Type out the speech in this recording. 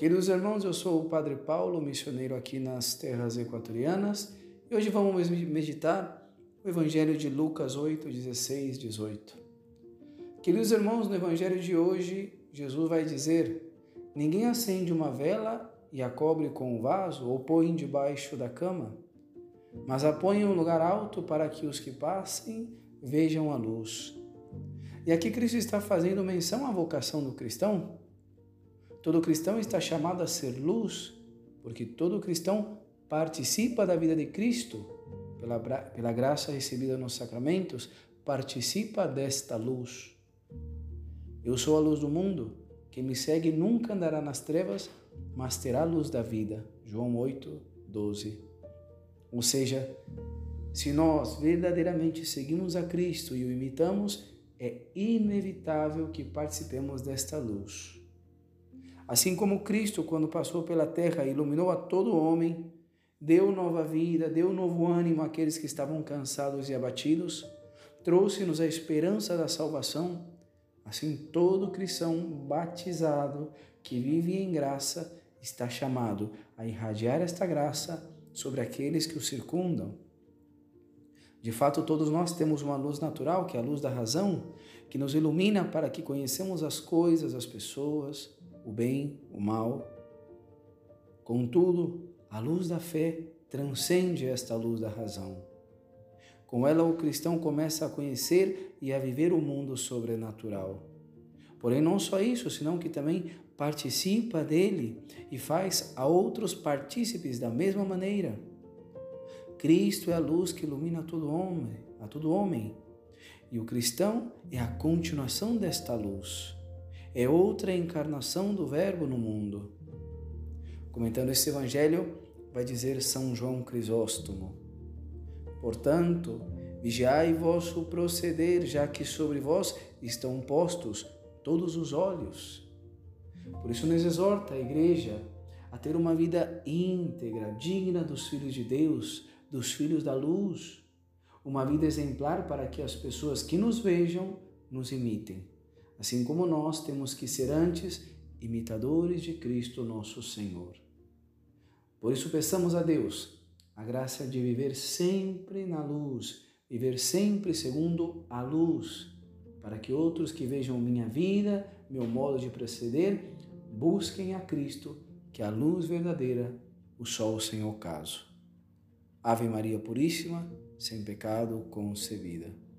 Queridos irmãos, eu sou o Padre Paulo, missioneiro aqui nas terras equatorianas, e hoje vamos meditar o Evangelho de Lucas 8, 16, 18. Queridos irmãos, no Evangelho de hoje, Jesus vai dizer: Ninguém acende uma vela e a cobre com um vaso ou põe debaixo da cama, mas a põe em um lugar alto para que os que passem vejam a luz. E aqui Cristo está fazendo menção à vocação do cristão Todo cristão está chamado a ser luz, porque todo cristão participa da vida de Cristo, pela, pela graça recebida nos sacramentos, participa desta luz. Eu sou a luz do mundo, quem me segue nunca andará nas trevas, mas terá a luz da vida. João 8, 12. Ou seja, se nós verdadeiramente seguimos a Cristo e o imitamos, é inevitável que participemos desta luz. Assim como Cristo, quando passou pela terra, iluminou a todo homem, deu nova vida, deu novo ânimo àqueles que estavam cansados e abatidos, trouxe-nos a esperança da salvação. Assim, todo cristão batizado que vive em graça está chamado a irradiar esta graça sobre aqueles que o circundam. De fato, todos nós temos uma luz natural, que é a luz da razão, que nos ilumina para que conhecemos as coisas, as pessoas, o bem, o mal. Contudo, a luz da fé transcende esta luz da razão. Com ela, o cristão começa a conhecer e a viver o mundo sobrenatural. Porém, não só isso, senão que também participa dele e faz a outros partícipes da mesma maneira. Cristo é a luz que ilumina todo homem, a todo homem, e o cristão é a continuação desta luz é outra encarnação do Verbo no mundo. Comentando esse evangelho, vai dizer São João Crisóstomo: Portanto, vigiai vosso proceder, já que sobre vós estão postos todos os olhos. Por isso nos exorta a igreja a ter uma vida íntegra, digna dos filhos de Deus, dos filhos da luz, uma vida exemplar para que as pessoas que nos vejam nos imitem assim como nós temos que ser antes imitadores de Cristo nosso Senhor. Por isso peçamos a Deus a graça de viver sempre na luz, viver sempre segundo a luz, para que outros que vejam minha vida, meu modo de proceder, busquem a Cristo, que é a luz verdadeira, o sol sem ocaso. Ave Maria Puríssima, sem pecado concebida.